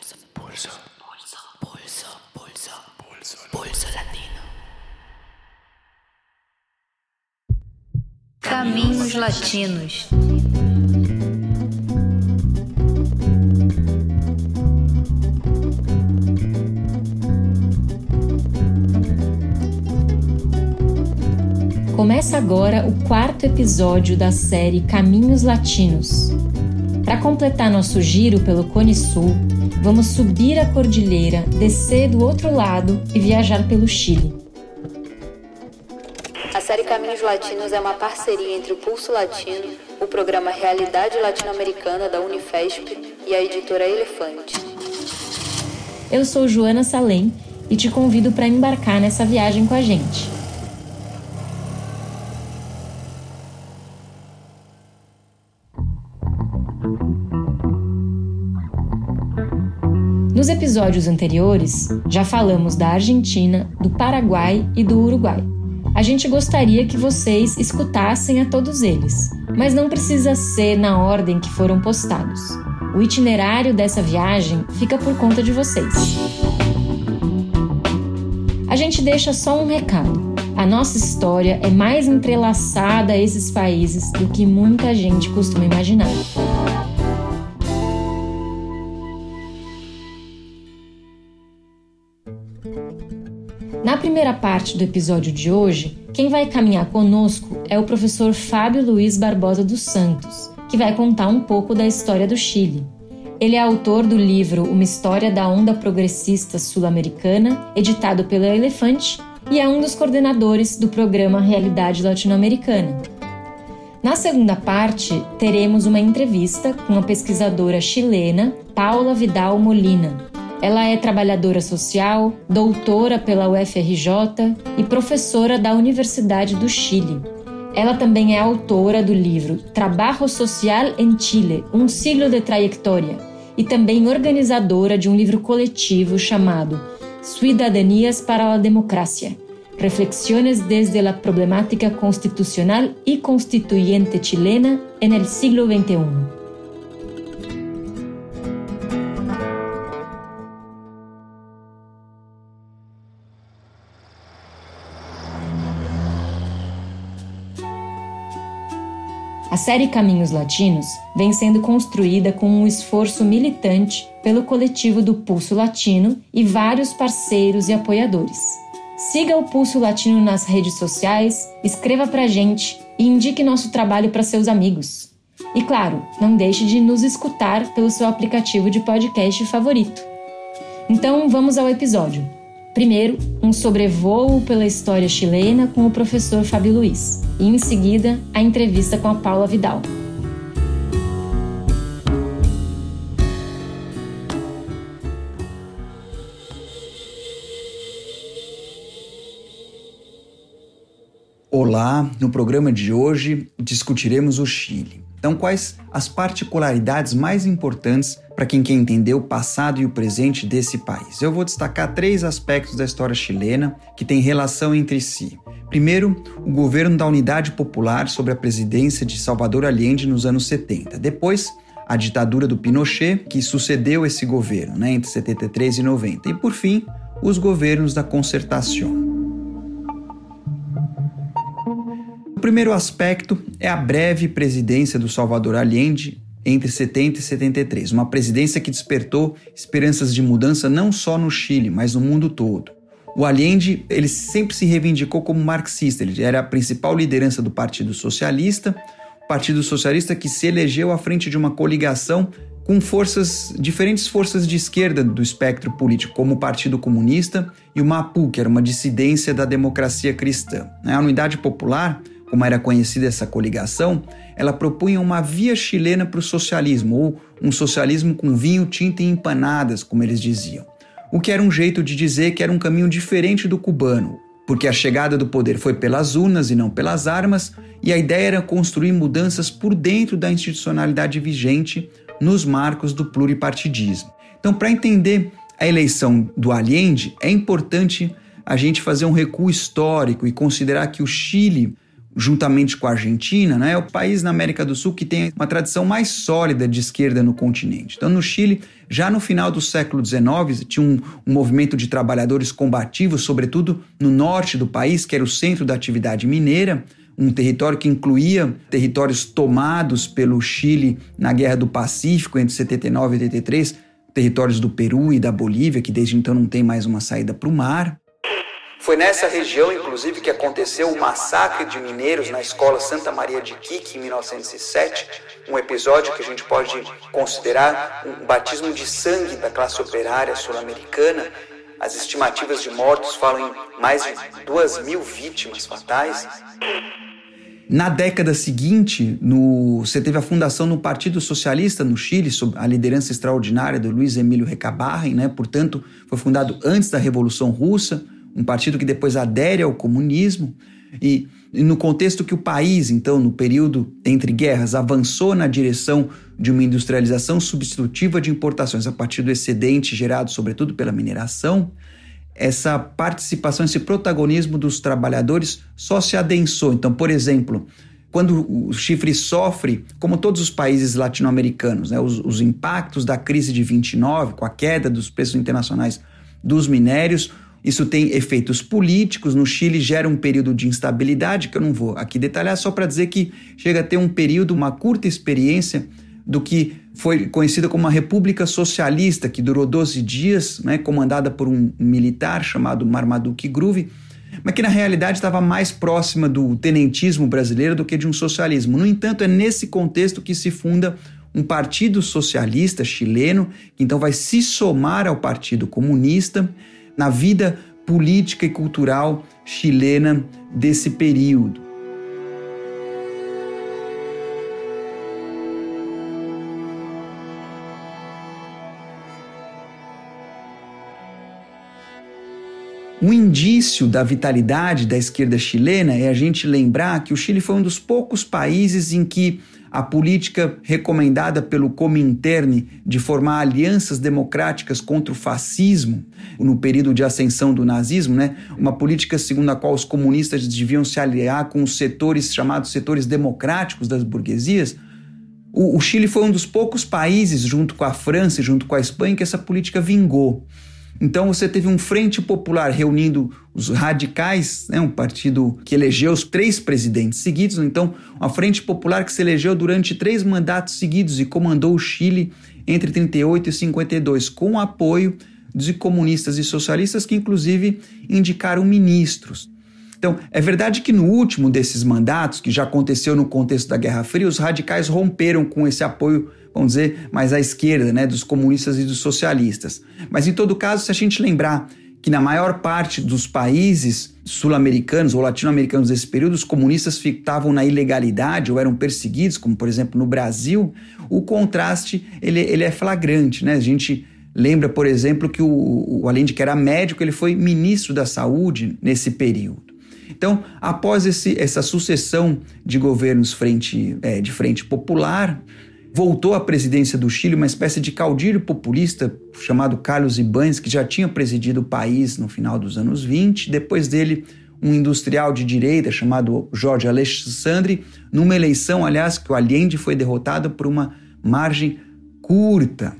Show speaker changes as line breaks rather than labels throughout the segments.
Pulso. Pulso. Pulso. Pulso. Pulso. Pulso latino.
Caminhos Latinos. Começa agora o quarto episódio da série Caminhos Latinos. Para completar nosso giro pelo Cone Sul, vamos subir a cordilheira, descer do outro lado e viajar pelo Chile.
A série Caminhos Latinos é uma parceria entre o Pulso Latino, o programa Realidade Latino-Americana da Unifesp e a editora Elefante.
Eu sou Joana Salem e te convido para embarcar nessa viagem com a gente. Episódios anteriores, já falamos da Argentina, do Paraguai e do Uruguai. A gente gostaria que vocês escutassem a todos eles, mas não precisa ser na ordem que foram postados. O itinerário dessa viagem fica por conta de vocês. A gente deixa só um recado. A nossa história é mais entrelaçada a esses países do que muita gente costuma imaginar. Na primeira parte do episódio de hoje, quem vai caminhar conosco é o professor Fábio Luiz Barbosa dos Santos, que vai contar um pouco da história do Chile. Ele é autor do livro Uma História da Onda Progressista Sul-Americana, editado pela Elefante, e é um dos coordenadores do programa Realidade Latino-Americana. Na segunda parte, teremos uma entrevista com a pesquisadora chilena Paula Vidal Molina, ela é trabalhadora social, doutora pela UFRJ e professora da Universidade do Chile. Ela também é autora do livro Trabalho Social em Chile, um siglo de trajetória, e também organizadora de um livro coletivo chamado Cidadanias para a Democracia. Reflexiones desde la problemática constitucional y constituyente chilena en el siglo XXI. Série Caminhos Latinos vem sendo construída com um esforço militante pelo coletivo do Pulso Latino e vários parceiros e apoiadores. Siga o Pulso Latino nas redes sociais, escreva pra gente e indique nosso trabalho para seus amigos. E claro, não deixe de nos escutar pelo seu aplicativo de podcast favorito. Então vamos ao episódio. Primeiro, um sobrevoo pela história chilena com o professor Fábio Luiz, e em seguida, a entrevista com a Paula Vidal.
Olá, no programa de hoje discutiremos o Chile. Então, quais as particularidades mais importantes para quem quer entender o passado e o presente desse país? Eu vou destacar três aspectos da história chilena que têm relação entre si. Primeiro, o governo da Unidade Popular sob a presidência de Salvador Allende nos anos 70. Depois, a ditadura do Pinochet, que sucedeu esse governo né, entre 73 e 90. E, por fim, os governos da concertação. Primeiro aspecto é a breve presidência do Salvador Allende entre 70 e 73, uma presidência que despertou esperanças de mudança não só no Chile, mas no mundo todo. O Allende, ele sempre se reivindicou como marxista, ele era a principal liderança do Partido Socialista, Partido Socialista que se elegeu à frente de uma coligação com forças, diferentes forças de esquerda do espectro político, como o Partido Comunista e o MAPU, que era uma dissidência da democracia cristã. A Unidade Popular como era conhecida essa coligação, ela propunha uma via chilena para o socialismo, ou um socialismo com vinho, tinta e empanadas, como eles diziam. O que era um jeito de dizer que era um caminho diferente do cubano, porque a chegada do poder foi pelas urnas e não pelas armas, e a ideia era construir mudanças por dentro da institucionalidade vigente nos marcos do pluripartidismo. Então, para entender a eleição do Allende, é importante a gente fazer um recuo histórico e considerar que o Chile juntamente com a Argentina, né, é o país na América do Sul que tem uma tradição mais sólida de esquerda no continente. Então, no Chile, já no final do século XIX, tinha um, um, movimento de trabalhadores combativos, sobretudo no norte do país, que era o centro da atividade mineira, um território que incluía territórios tomados pelo Chile na Guerra do Pacífico entre 79 e 83, territórios do Peru e da Bolívia, que desde então não tem mais uma saída para o mar. Foi nessa região, inclusive, que aconteceu o massacre de mineiros na escola Santa Maria de Quique em 1907, um episódio que a gente pode considerar um batismo de sangue da classe operária sul-americana. As estimativas de mortos falam em mais de duas mil vítimas fatais. Na década seguinte, no, você teve a fundação do Partido Socialista no Chile, sob a liderança extraordinária do Luiz Emílio Recabarren, né? portanto, foi fundado antes da Revolução Russa um partido que depois adere ao comunismo, e, e, no contexto que o país, então, no período entre guerras, avançou na direção de uma industrialização substitutiva de importações a partir do excedente gerado, sobretudo, pela mineração, essa participação, esse protagonismo dos trabalhadores só se adensou. Então, por exemplo, quando o Chifre sofre, como todos os países latino-americanos, né, os, os impactos da crise de 29, com a queda dos preços internacionais dos minérios, isso tem efeitos políticos. No Chile gera um período de instabilidade, que eu não vou aqui detalhar, só para dizer que chega a ter um período, uma curta experiência do que foi conhecida como uma República Socialista, que durou 12 dias, né, comandada por um militar chamado Marmaduke Groove, mas que na realidade estava mais próxima do tenentismo brasileiro do que de um socialismo. No entanto, é nesse contexto que se funda um partido socialista chileno, que então vai se somar ao Partido Comunista na vida política e cultural chilena desse período. Um indício da vitalidade da esquerda chilena é a gente lembrar que o Chile foi um dos poucos países em que a política recomendada pelo Comintern de formar alianças democráticas contra o fascismo no período de ascensão do nazismo, né? uma política segundo a qual os comunistas deviam se aliar com os setores chamados setores democráticos das burguesias, o, o Chile foi um dos poucos países, junto com a França e junto com a Espanha, que essa política vingou. Então você teve um Frente Popular reunindo os radicais, né, um partido que elegeu os três presidentes seguidos, então uma Frente Popular que se elegeu durante três mandatos seguidos e comandou o Chile entre 38 e 52, com apoio de comunistas e socialistas que inclusive indicaram ministros. Então, é verdade que no último desses mandatos, que já aconteceu no contexto da Guerra Fria, os radicais romperam com esse apoio vamos dizer, mais à esquerda, né, dos comunistas e dos socialistas. Mas em todo caso, se a gente lembrar que na maior parte dos países sul-americanos ou latino-americanos desse período, os comunistas ficavam na ilegalidade ou eram perseguidos, como por exemplo no Brasil, o contraste ele, ele é flagrante. Né? A gente lembra, por exemplo, que o, o além de que era médico, ele foi ministro da saúde nesse período. Então, após esse, essa sucessão de governos frente, é, de frente popular, voltou à presidência do Chile uma espécie de caudilho populista chamado Carlos Ibáñez, que já tinha presidido o país no final dos anos 20. Depois dele, um industrial de direita chamado Jorge Alexandre, numa eleição, aliás, que o Allende foi derrotado por uma margem curta.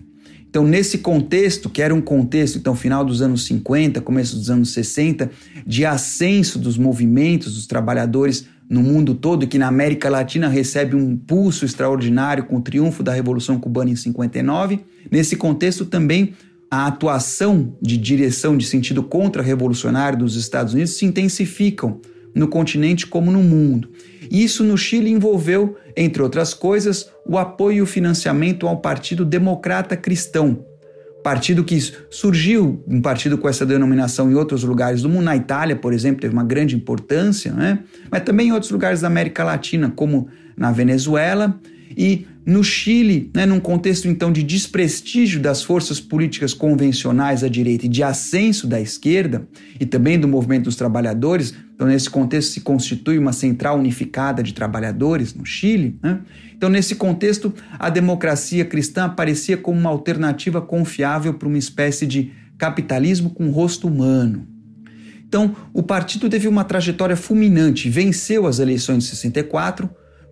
Então, nesse contexto, que era um contexto, então, final dos anos 50, começo dos anos 60, de ascenso dos movimentos dos trabalhadores no mundo todo, que na América Latina recebe um impulso extraordinário com o triunfo da Revolução Cubana em 59. Nesse contexto, também a atuação de direção de sentido contra-revolucionário dos Estados Unidos se intensificam no continente como no mundo. Isso no Chile envolveu, entre outras coisas, o apoio e o financiamento ao Partido Democrata Cristão, partido que surgiu, um partido com essa denominação em outros lugares do mundo, na Itália, por exemplo, teve uma grande importância, né? mas também em outros lugares da América Latina, como na Venezuela e no Chile, né, num contexto então de desprestígio das forças políticas convencionais à direita e de ascenso da esquerda e também do movimento dos trabalhadores, então nesse contexto se constitui uma central unificada de trabalhadores no Chile. Né? Então, nesse contexto, a democracia cristã aparecia como uma alternativa confiável para uma espécie de capitalismo com rosto humano. Então, o partido teve uma trajetória fulminante, venceu as eleições de 64,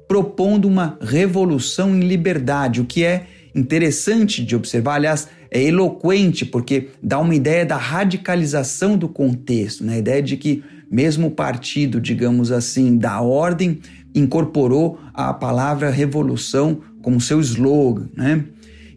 propondo uma revolução em liberdade, o que é interessante de observar, aliás, é eloquente, porque dá uma ideia da radicalização do contexto, né? a ideia de que mesmo o partido, digamos assim, da ordem, incorporou a palavra revolução como seu slogan. Né?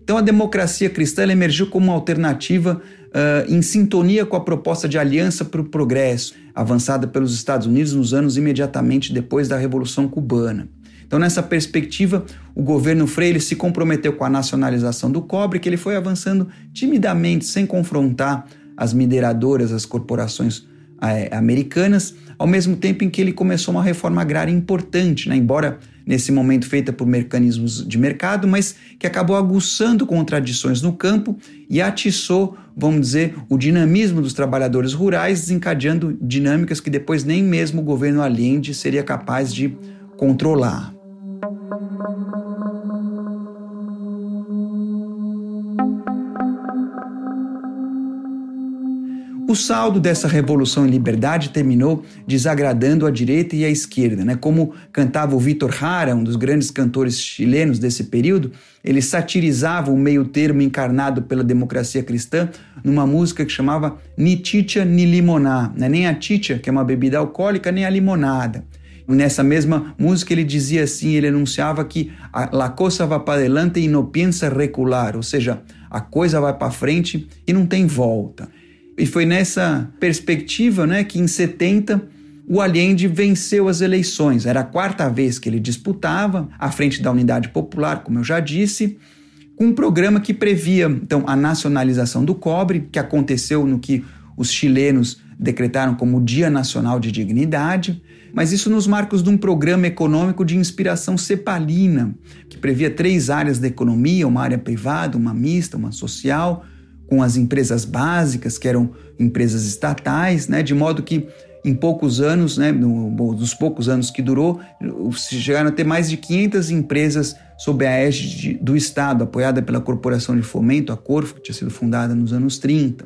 Então a democracia cristã emergiu como uma alternativa uh, em sintonia com a proposta de aliança para o progresso, avançada pelos Estados Unidos nos anos imediatamente depois da Revolução Cubana. Então, nessa perspectiva, o governo Freire se comprometeu com a nacionalização do cobre, que ele foi avançando timidamente, sem confrontar as mineradoras, as corporações eh, americanas, ao mesmo tempo em que ele começou uma reforma agrária importante, né? embora nesse momento feita por mecanismos de mercado, mas que acabou aguçando contradições no campo e atiçou, vamos dizer, o dinamismo dos trabalhadores rurais, desencadeando dinâmicas que depois nem mesmo o governo Allende seria capaz de controlar. O saldo dessa revolução em liberdade terminou desagradando a direita e a esquerda. Né? Como cantava o Vitor Hara, um dos grandes cantores chilenos desse período, ele satirizava o meio termo encarnado pela democracia cristã numa música que chamava Ni Chicha Ni Limoná. Né? Nem a chicha, que é uma bebida alcoólica, nem a limonada. Nessa mesma música ele dizia assim, ele anunciava que la cosa va para adelante e no piensa recular, ou seja, a coisa vai para frente e não tem volta. E foi nessa perspectiva né, que em 70 o Allende venceu as eleições. Era a quarta vez que ele disputava, à frente da Unidade Popular, como eu já disse, com um programa que previa então a nacionalização do cobre, que aconteceu no que os chilenos decretaram como Dia Nacional de Dignidade, mas isso nos marcos de um programa econômico de inspiração cepalina, que previa três áreas da economia, uma área privada, uma mista, uma social, com as empresas básicas, que eram empresas estatais, né, de modo que em poucos anos, né, no, nos poucos anos que durou, chegaram a ter mais de 500 empresas sob a égide do Estado, apoiada pela Corporação de Fomento, a Corfo, que tinha sido fundada nos anos 30.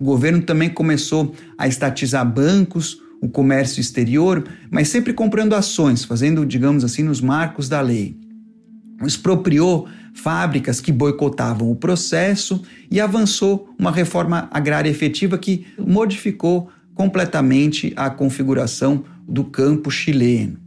O governo também começou a estatizar bancos, o comércio exterior, mas sempre comprando ações, fazendo, digamos assim, nos marcos da lei. Expropriou fábricas que boicotavam o processo e avançou uma reforma agrária efetiva que modificou completamente a configuração do campo chileno.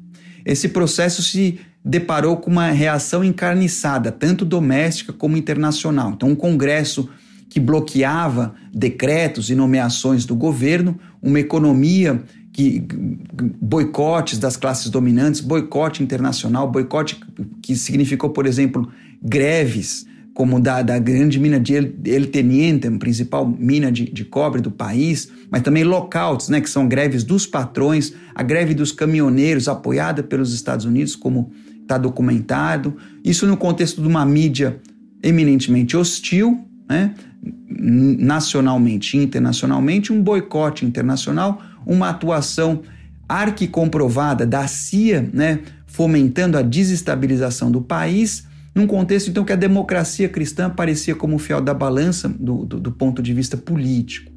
Esse processo se deparou com uma reação encarniçada, tanto doméstica como internacional. Então, um Congresso que bloqueava decretos e nomeações do governo, uma economia que boicotes das classes dominantes, boicote internacional, boicote que significou, por exemplo, greves, como da, da grande mina de El, Teniente, a principal mina de, de cobre do país, mas também lockouts, né, que são greves dos patrões, a greve dos caminhoneiros, apoiada pelos Estados Unidos, como está documentado. Isso no contexto de uma mídia eminentemente hostil, né, nacionalmente e internacionalmente, um boicote internacional, uma atuação arquicomprovada da CIA, né, fomentando a desestabilização do país num contexto então que a democracia cristã aparecia como fiel da balança do, do, do ponto de vista político.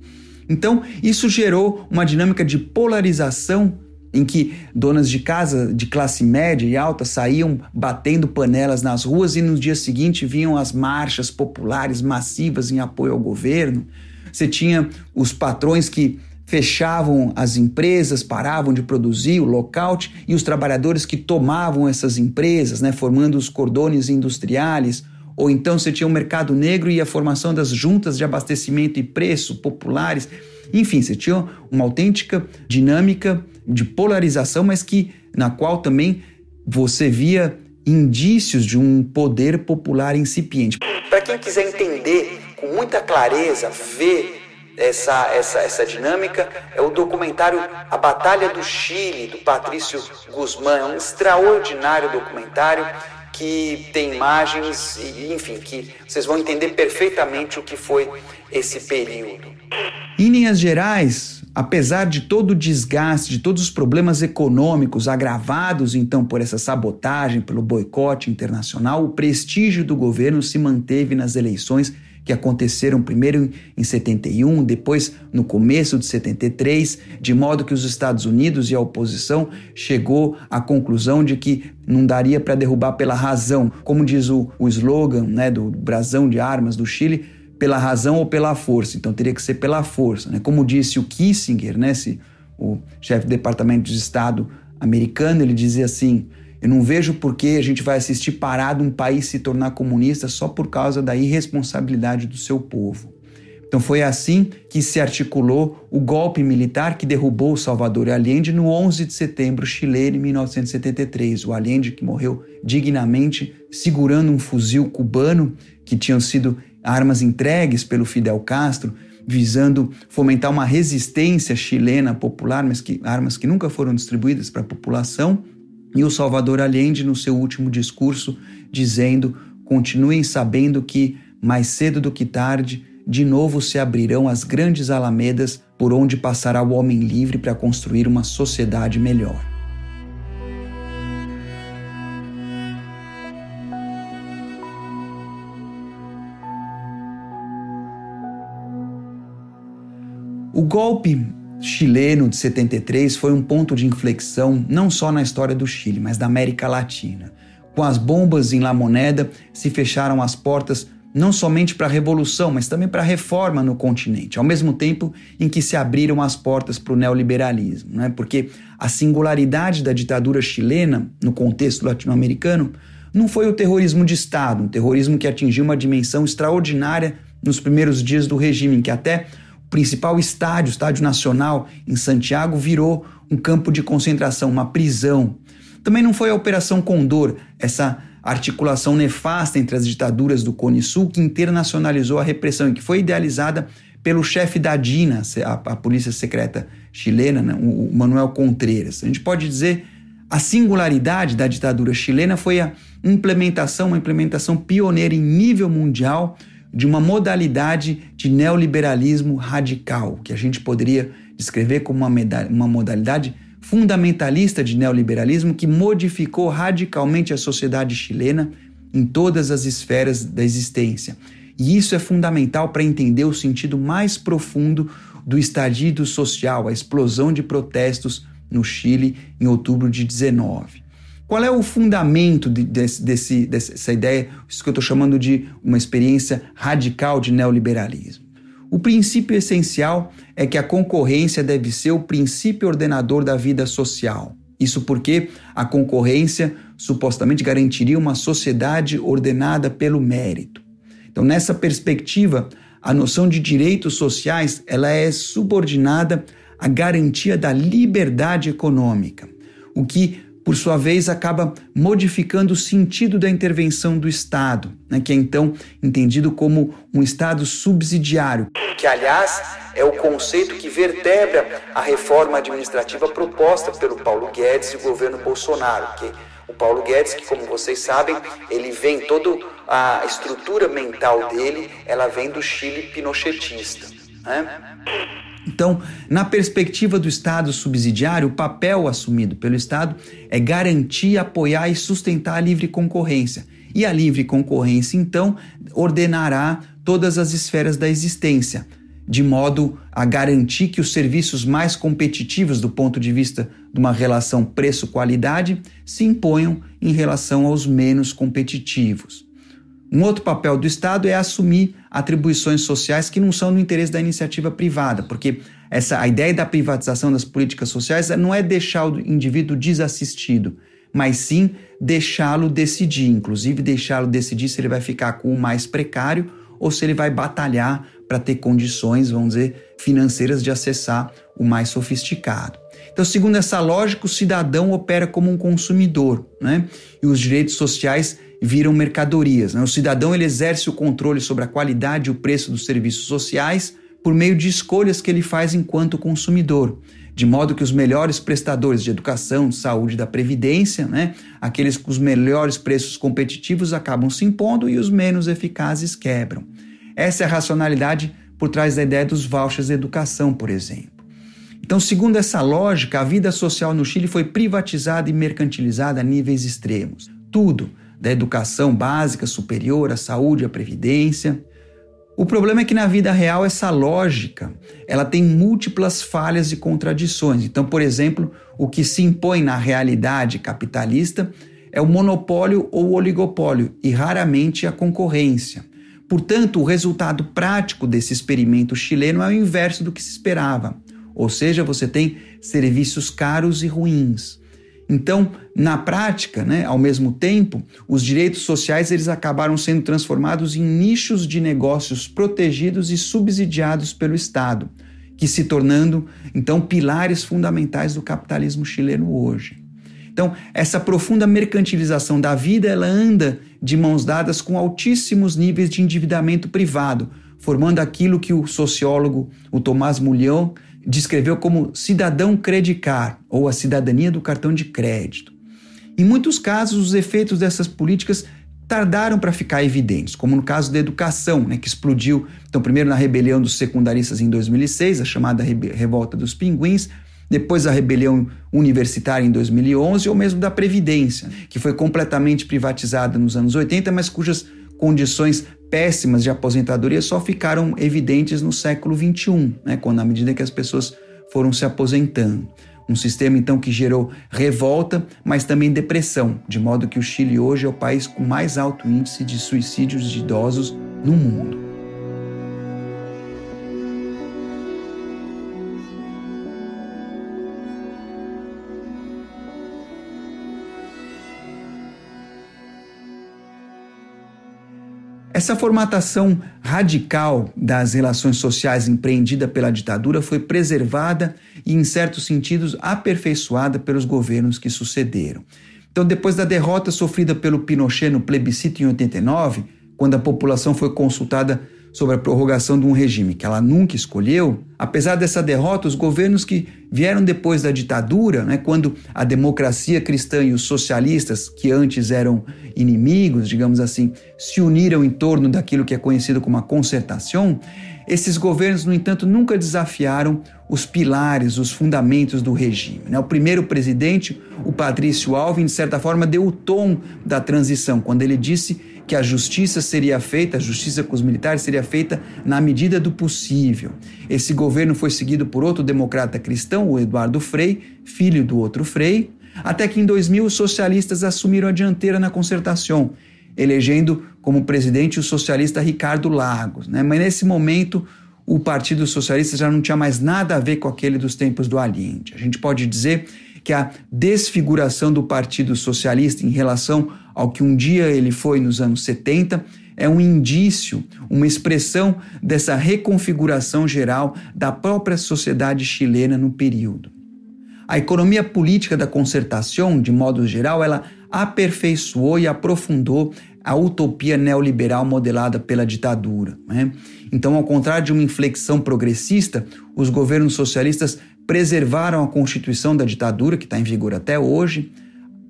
Então, isso gerou uma dinâmica de polarização em que donas de casa de classe média e alta saíam batendo panelas nas ruas e no dia seguinte vinham as marchas populares massivas em apoio ao governo. Você tinha os patrões que fechavam as empresas, paravam de produzir, o lockout, e os trabalhadores que tomavam essas empresas, né, formando os cordões industriais, ou então você tinha o um mercado negro e a formação das juntas de abastecimento e preço populares. Enfim, você tinha uma autêntica dinâmica de polarização, mas que na qual também você via indícios de um poder popular incipiente. Para quem quiser entender com muita clareza, ver essa, essa, essa dinâmica é o documentário A Batalha do Chile, do Patrício Guzmán. É um extraordinário documentário que tem imagens e, enfim, que vocês vão entender perfeitamente o que foi esse período. Em linhas gerais, apesar de todo o desgaste, de todos os problemas econômicos agravados então por essa sabotagem, pelo boicote internacional, o prestígio do governo se manteve nas eleições que aconteceram primeiro em 71, depois no começo de 73, de modo que os Estados Unidos e a oposição chegou à conclusão de que não daria para derrubar pela razão, como diz o, o slogan né, do brasão de armas do Chile, pela razão ou pela força. Então teria que ser pela força. Né? Como disse o Kissinger, né, esse, o chefe do Departamento de Estado americano, ele dizia assim: eu não vejo por que a gente vai assistir parado um país se tornar comunista só por causa da irresponsabilidade do seu povo. Então foi assim que se articulou o golpe militar que derrubou Salvador Allende no 11 de setembro chileno em 1973. O Allende que morreu dignamente segurando um fuzil cubano que tinham sido armas entregues pelo Fidel Castro, visando fomentar uma resistência chilena popular, mas que armas que nunca foram distribuídas para a população e o Salvador Allende, no seu último discurso, dizendo: continuem sabendo que, mais cedo do que tarde, de novo se abrirão as grandes alamedas por onde passará o homem livre para construir uma sociedade melhor. O golpe chileno de 73 foi um ponto de inflexão não só na história do Chile, mas da América Latina. Com as bombas em La Moneda, se fecharam as portas não somente para a revolução, mas também para a reforma no continente, ao mesmo tempo em que se abriram as portas para o neoliberalismo, né? porque a singularidade da ditadura chilena no contexto latino-americano não foi o terrorismo de Estado, um terrorismo que atingiu uma dimensão extraordinária nos primeiros dias do regime, que até principal estádio, o Estádio Nacional em Santiago, virou um campo de concentração, uma prisão. Também não foi a Operação Condor, essa articulação nefasta entre as ditaduras do Cone Sul que internacionalizou a repressão e que foi idealizada pelo chefe da DINA, a, a polícia secreta chilena, né, o Manuel Contreras. A gente pode dizer a singularidade da ditadura chilena foi a implementação, uma implementação pioneira em nível mundial de uma modalidade de neoliberalismo radical, que a gente poderia descrever como uma, uma modalidade fundamentalista de neoliberalismo que modificou radicalmente a sociedade chilena em todas as esferas da existência. E isso é fundamental para entender o sentido mais profundo do estadido social, a explosão de protestos no Chile em outubro de 19. Qual é o fundamento de, desse, desse, dessa ideia, isso que eu estou chamando de uma experiência radical de neoliberalismo? O princípio essencial é que a concorrência deve ser o princípio ordenador da vida social. Isso porque a concorrência supostamente garantiria uma sociedade ordenada pelo mérito. Então, nessa perspectiva, a noção de direitos sociais ela é subordinada à garantia da liberdade econômica, o que por sua vez, acaba modificando o sentido da intervenção do Estado, né, que é então entendido como um Estado subsidiário, que, aliás, é o conceito que vertebra a reforma administrativa proposta pelo Paulo Guedes e o governo Bolsonaro, que o Paulo Guedes, que como vocês sabem, ele vem toda a estrutura mental dele, ela vem do Chile pinochetista. Né? Então, na perspectiva do Estado subsidiário, o papel assumido pelo Estado é garantir, apoiar e sustentar a livre concorrência. E a livre concorrência, então, ordenará todas as esferas da existência, de modo a garantir que os serviços mais competitivos do ponto de vista de uma relação preço-qualidade se imponham em relação aos menos competitivos. Um outro papel do Estado é assumir atribuições sociais que não são no interesse da iniciativa privada, porque essa a ideia da privatização das políticas sociais não é deixar o indivíduo desassistido, mas sim deixá-lo decidir, inclusive deixá-lo decidir se ele vai ficar com o mais precário ou se ele vai batalhar para ter condições, vamos dizer, financeiras de acessar o mais sofisticado. Então, segundo essa lógica, o cidadão opera como um consumidor, né? E os direitos sociais viram mercadorias. Né? O cidadão ele exerce o controle sobre a qualidade e o preço dos serviços sociais por meio de escolhas que ele faz enquanto consumidor, de modo que os melhores prestadores de educação, de saúde da previdência, né, aqueles com os melhores preços competitivos acabam se impondo e os menos eficazes quebram. Essa é a racionalidade por trás da ideia dos vouchers de educação, por exemplo. Então, segundo essa lógica, a vida social no Chile foi privatizada e mercantilizada a níveis extremos. Tudo, da educação básica, superior, à saúde, à previdência. O problema é que na vida real essa lógica, ela tem múltiplas falhas e contradições. Então, por exemplo, o que se impõe na realidade capitalista é o monopólio ou oligopólio e raramente a concorrência. Portanto, o resultado prático desse experimento chileno é o inverso do que se esperava. Ou seja, você tem serviços caros e ruins. Então, na prática, né, ao mesmo tempo, os direitos sociais eles acabaram sendo transformados em nichos de negócios protegidos e subsidiados pelo Estado, que se tornando então pilares fundamentais do capitalismo chileno hoje. Então, essa profunda mercantilização da vida, ela anda de mãos dadas com altíssimos níveis de endividamento privado, formando aquilo que o sociólogo, o Tomás Mulhão, descreveu como cidadão credicar, ou a cidadania do cartão de crédito. Em muitos casos, os efeitos dessas políticas tardaram para ficar evidentes, como no caso da educação, né, que explodiu, então, primeiro na rebelião dos secundaristas em 2006, a chamada Revolta dos Pinguins, depois a rebelião universitária em 2011, ou mesmo da Previdência, que foi completamente privatizada nos anos 80, mas cujas condições péssimas de aposentadoria só ficaram evidentes no século XXI, né, quando à medida que as pessoas foram se aposentando. Um sistema então que gerou revolta, mas também depressão, de modo que o Chile hoje é o país com mais alto índice de suicídios de idosos no mundo. Essa formatação radical das relações sociais empreendida pela ditadura foi preservada e, em certos sentidos, aperfeiçoada pelos governos que sucederam. Então, depois da derrota sofrida pelo Pinochet no plebiscito em 89, quando a população foi consultada sobre a prorrogação de um regime que ela nunca escolheu, apesar dessa derrota, os governos que vieram depois da ditadura, né, quando a democracia cristã e os socialistas, que antes eram inimigos, digamos assim, se uniram em torno daquilo que é conhecido como a concertação, esses governos, no entanto, nunca desafiaram os pilares, os fundamentos do regime. Né? O primeiro presidente, o Patrício Alvim, de certa forma, deu o tom da transição, quando ele disse que a justiça seria feita, a justiça com os militares seria feita na medida do possível. Esse governo foi seguido por outro democrata cristão, o Eduardo Frei, filho do outro Frei, até que em 2000 os socialistas assumiram a dianteira na concertação, elegendo como presidente o socialista Ricardo Lagos. Né? Mas nesse momento o Partido Socialista já não tinha mais nada a ver com aquele dos tempos do Allende. A gente pode dizer que a desfiguração do Partido Socialista em relação ao que um dia ele foi nos anos 70 é um indício, uma expressão dessa reconfiguração geral da própria sociedade chilena no período. A economia política da concertação, de modo geral, ela aperfeiçoou e aprofundou a utopia neoliberal modelada pela ditadura. Né? Então, ao contrário de uma inflexão progressista, os governos socialistas preservaram a constituição da ditadura, que está em vigor até hoje,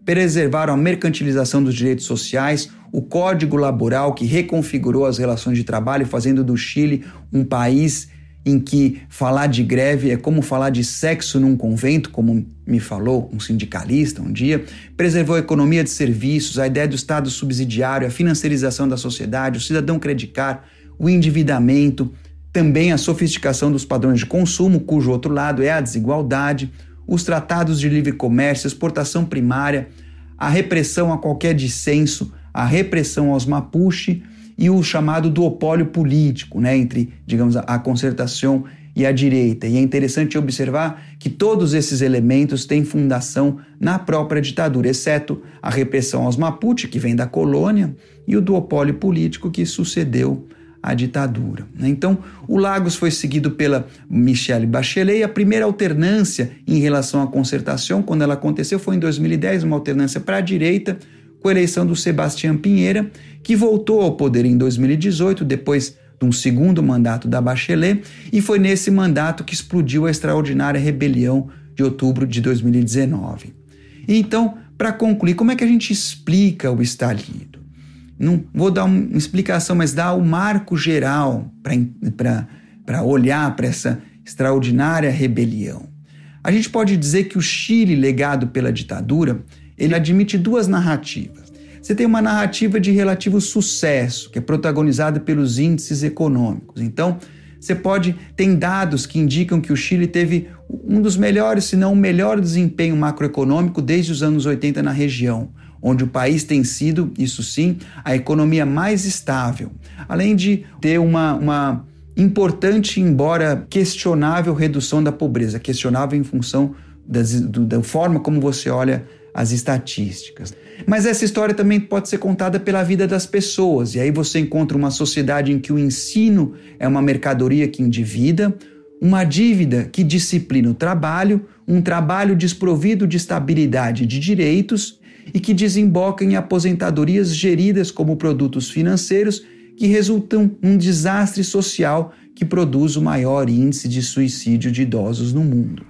preservaram a mercantilização dos direitos sociais, o Código Laboral, que reconfigurou as relações de trabalho, fazendo do Chile um país em que falar de greve é como falar de sexo num convento, como me falou um sindicalista um dia, preservou a economia de serviços, a ideia do Estado subsidiário, a financiarização da sociedade, o cidadão credicar, o endividamento, também a sofisticação dos padrões de consumo, cujo outro lado é a desigualdade, os tratados de livre comércio, exportação primária, a repressão a qualquer dissenso, a repressão aos Mapuche e o chamado duopólio político, né, entre, digamos, a concertação e a direita. E é interessante observar que todos esses elementos têm fundação na própria ditadura, exceto a repressão aos Mapuche, que vem da colônia, e o duopólio político que sucedeu a ditadura. Né? Então, o Lagos foi seguido pela Michelle Bachelet a primeira alternância em relação à concertação, quando ela aconteceu, foi em 2010, uma alternância para a direita, com a eleição do Sebastião Pinheira, que voltou ao poder em 2018, depois de um segundo mandato da Bachelet, e foi nesse mandato que explodiu a extraordinária rebelião de outubro de 2019. E então, para concluir, como é que a gente explica o estalido? Não vou dar uma explicação, mas dar o marco geral para olhar para essa extraordinária rebelião. A gente pode dizer que o Chile, legado pela ditadura, ele admite duas narrativas. você tem uma narrativa de relativo sucesso, que é protagonizada pelos índices econômicos. Então, você pode tem dados que indicam que o Chile teve um dos melhores, se não o melhor desempenho macroeconômico desde os anos 80 na região, onde o país tem sido, isso sim, a economia mais estável, além de ter uma, uma importante, embora questionável, redução da pobreza, questionável em função das, do, da forma como você olha as estatísticas. Mas essa história também pode ser contada pela vida das pessoas, e aí você encontra uma sociedade em que o ensino é uma mercadoria que endivida, uma dívida que disciplina o trabalho, um trabalho desprovido de estabilidade de direitos e que desemboca em aposentadorias geridas como produtos financeiros que resultam num desastre social que produz o maior índice de suicídio de idosos no mundo.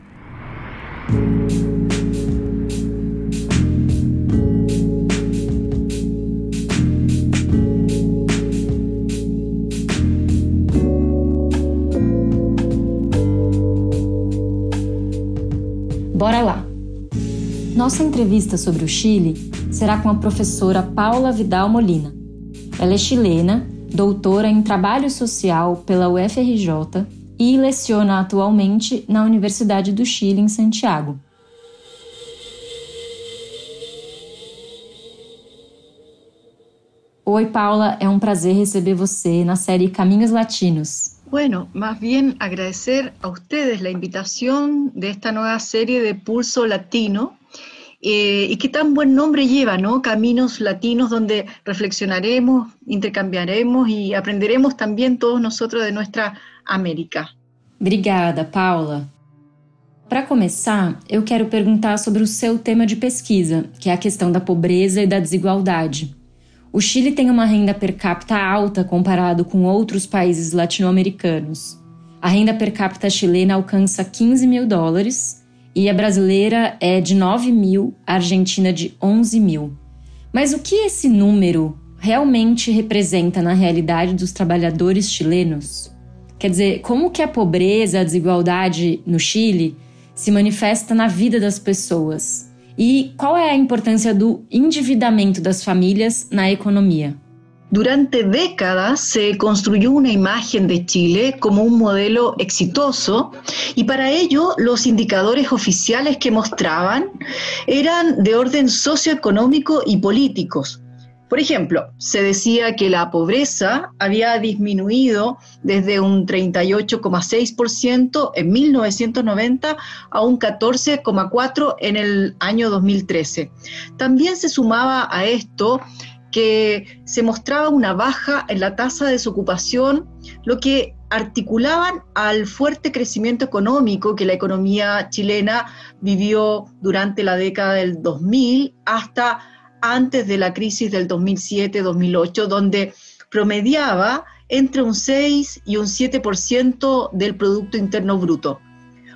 Bora lá! Nossa entrevista sobre o Chile será com a professora Paula Vidal Molina. Ela é chilena, doutora em Trabalho Social pela UFRJ e leciona atualmente na Universidade do Chile, em Santiago. Oi, Paula, é um prazer receber você na série Caminhos Latinos.
Bueno, más bien agradecer a ustedes la invitación de esta nueva serie de Pulso Latino eh, y qué tan buen nombre lleva, ¿no? Caminos Latinos donde reflexionaremos, intercambiaremos y aprenderemos también todos nosotros de nuestra América.
Obrigada, Paula. Para começar, eu quero perguntar sobre o seu tema de pesquisa, que é a questão da pobreza e da desigualdade. O Chile tem uma renda per capita alta comparado com outros países latino-americanos. A renda per capita chilena alcança 15 mil dólares e a brasileira é de 9 mil, a argentina de 11 mil. Mas o que esse número realmente representa na realidade dos trabalhadores chilenos? Quer dizer, como que a pobreza, a desigualdade no Chile se manifesta na vida das pessoas? E qual é a importância do endividamento das famílias na economia?
Durante décadas se construyó una imagen de Chile como un modelo exitoso y para ello los indicadores oficiales que mostraban eran de orden socioeconómico y políticos. Por ejemplo, se decía que la pobreza había disminuido desde un 38,6% en 1990 a un 14,4% en el año 2013. También se sumaba a esto que se mostraba una baja en la tasa de desocupación, lo que articulaban al fuerte crecimiento económico que la economía chilena vivió durante la década del 2000 hasta antes de la crisis del 2007-2008, donde promediaba entre un 6 y un 7% del Producto Interno Bruto.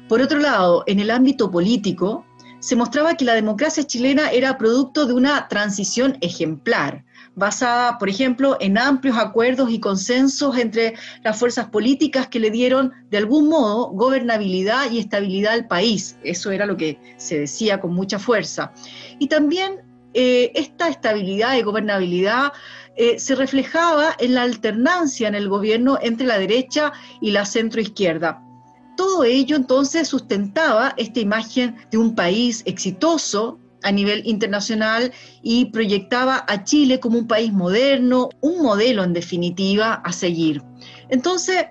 Por otro lado, en el ámbito político, se mostraba que la democracia chilena era producto de una transición ejemplar, basada, por ejemplo, en amplios acuerdos y consensos entre las fuerzas políticas que le dieron, de algún modo, gobernabilidad y estabilidad al país. Eso era lo que se decía con mucha fuerza. Y también eh, esta estabilidad y gobernabilidad eh, se reflejaba en la alternancia en el gobierno entre la derecha y la centroizquierda. Todo ello entonces sustentaba esta imagen de un país exitoso a nivel internacional y proyectaba a Chile como un país moderno, un modelo en definitiva a seguir. Entonces,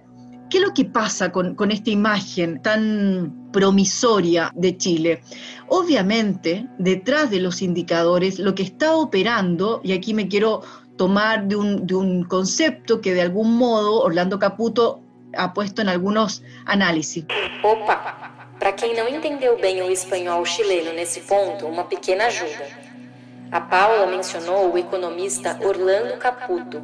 ¿qué es lo que pasa con, con esta imagen tan promisoria de Chile? Obviamente, detrás de los indicadores, lo que está operando, y aquí me quiero tomar de un, de un concepto que de algún modo Orlando Caputo ha puesto en algunos análisis.
Opa! Para quem não entendeu bem o espanhol chileno nesse ponto, uma pequena ajuda. A Paula mencionou o economista Orlando Caputo.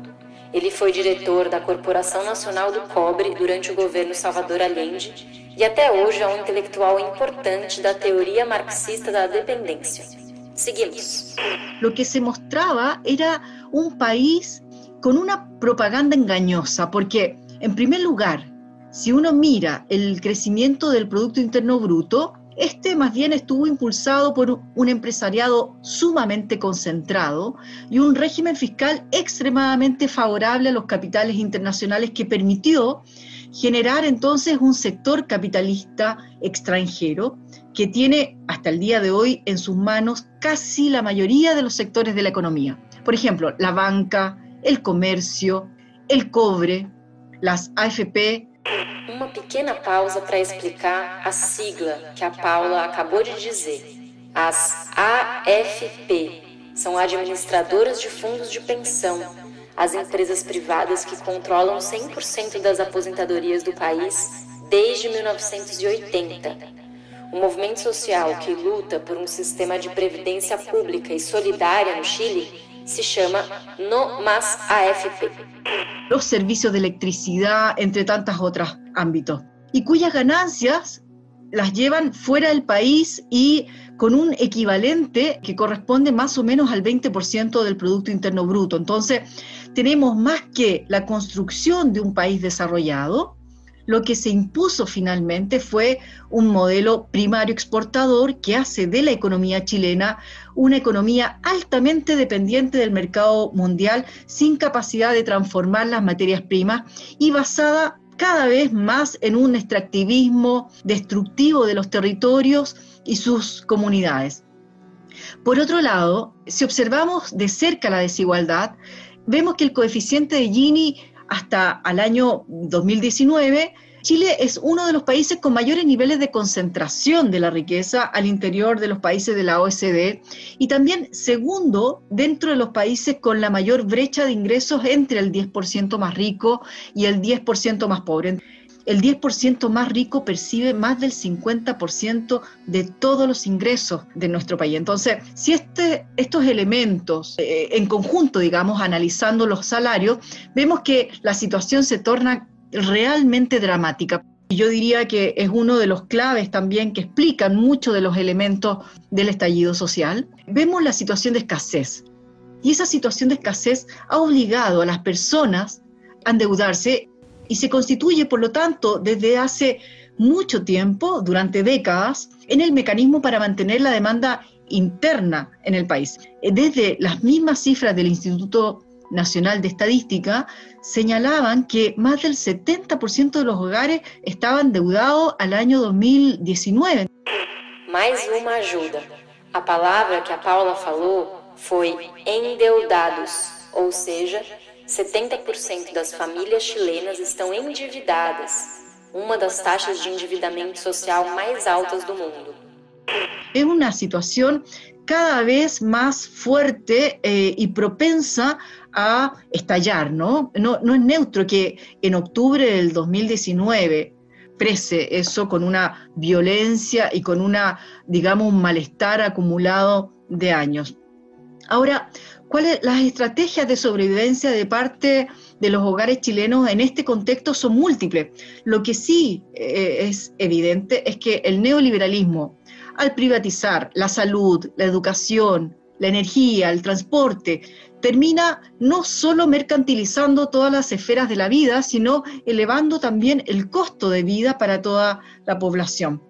Ele foi diretor da Corporação Nacional do Cobre durante o governo Salvador Allende e até hoje é um intelectual importante da teoria marxista da dependência. Seguimos.
Lo que se mostraba era un país con una propaganda engañosa, porque, en primer lugar, si uno mira el crecimiento del Producto Interno Bruto, Este más bien estuvo impulsado por un empresariado sumamente concentrado y un régimen fiscal extremadamente favorable a los capitales internacionales que permitió generar entonces un sector capitalista extranjero que tiene hasta el día de hoy en sus manos casi la mayoría de los sectores de la economía. Por ejemplo, la banca, el comercio, el cobre, las AFP
Uma pequena pausa para explicar a sigla que a Paula acabou de dizer. As AFP são administradoras de fundos de pensão, as empresas privadas que controlam 100% das aposentadorias do país desde 1980. O movimento social que luta por um sistema de previdência pública e solidária no Chile se llama No Más AFP.
Los servicios de electricidad, entre tantos otros ámbitos, y cuyas ganancias las llevan fuera del país y con un equivalente que corresponde más o menos al 20% del Producto Interno Bruto. Entonces, tenemos más que la construcción de un país desarrollado, lo que se impuso finalmente fue un modelo primario exportador que hace de la economía chilena una economía altamente dependiente del mercado mundial, sin capacidad de transformar las materias primas y basada cada vez más en un extractivismo destructivo de los territorios y sus comunidades. Por otro lado, si observamos de cerca la desigualdad, vemos que el coeficiente de Gini hasta al año 2019, Chile es uno de los países con mayores niveles de concentración de la riqueza al interior de los países de la OECD y también segundo dentro de los países con la mayor brecha de ingresos entre el 10% más rico y el 10% más pobre. El 10% más rico percibe más del 50% de todos los ingresos de nuestro país. Entonces, si este, estos elementos eh, en conjunto, digamos, analizando los salarios, vemos que la situación se torna realmente dramática. Yo diría que es uno de los claves también que explican muchos de los elementos del estallido social. Vemos la situación de escasez y esa situación de escasez ha obligado a las personas a endeudarse y se constituye, por lo tanto, desde hace mucho tiempo, durante décadas, en el mecanismo para mantener la demanda interna en el país. Desde las mismas cifras del Instituto Nacional de Estadística señalaban que más del 70% de los hogares estaban endeudados al año 2019.
Mais uma ajuda. A palavra que a Paula falou foi endeudados, ou seja, 70% das famílias chilenas estão endividadas, uma das taxas de endividamento social mais altas do mundo.
É uma situação cada vez más fuerte eh, y propensa a estallar, ¿no? ¿no? No es neutro que en octubre del 2019 prese eso con una violencia y con una, digamos, un malestar acumulado de años. Ahora, ¿cuáles las estrategias de sobrevivencia de parte de los hogares chilenos en este contexto son múltiples? Lo que sí eh, es evidente es que el neoliberalismo al privatizar la salud, la educación, la energía, el transporte, termina no solo mercantilizando todas las esferas de la vida, sino elevando también el costo de vida para toda la población.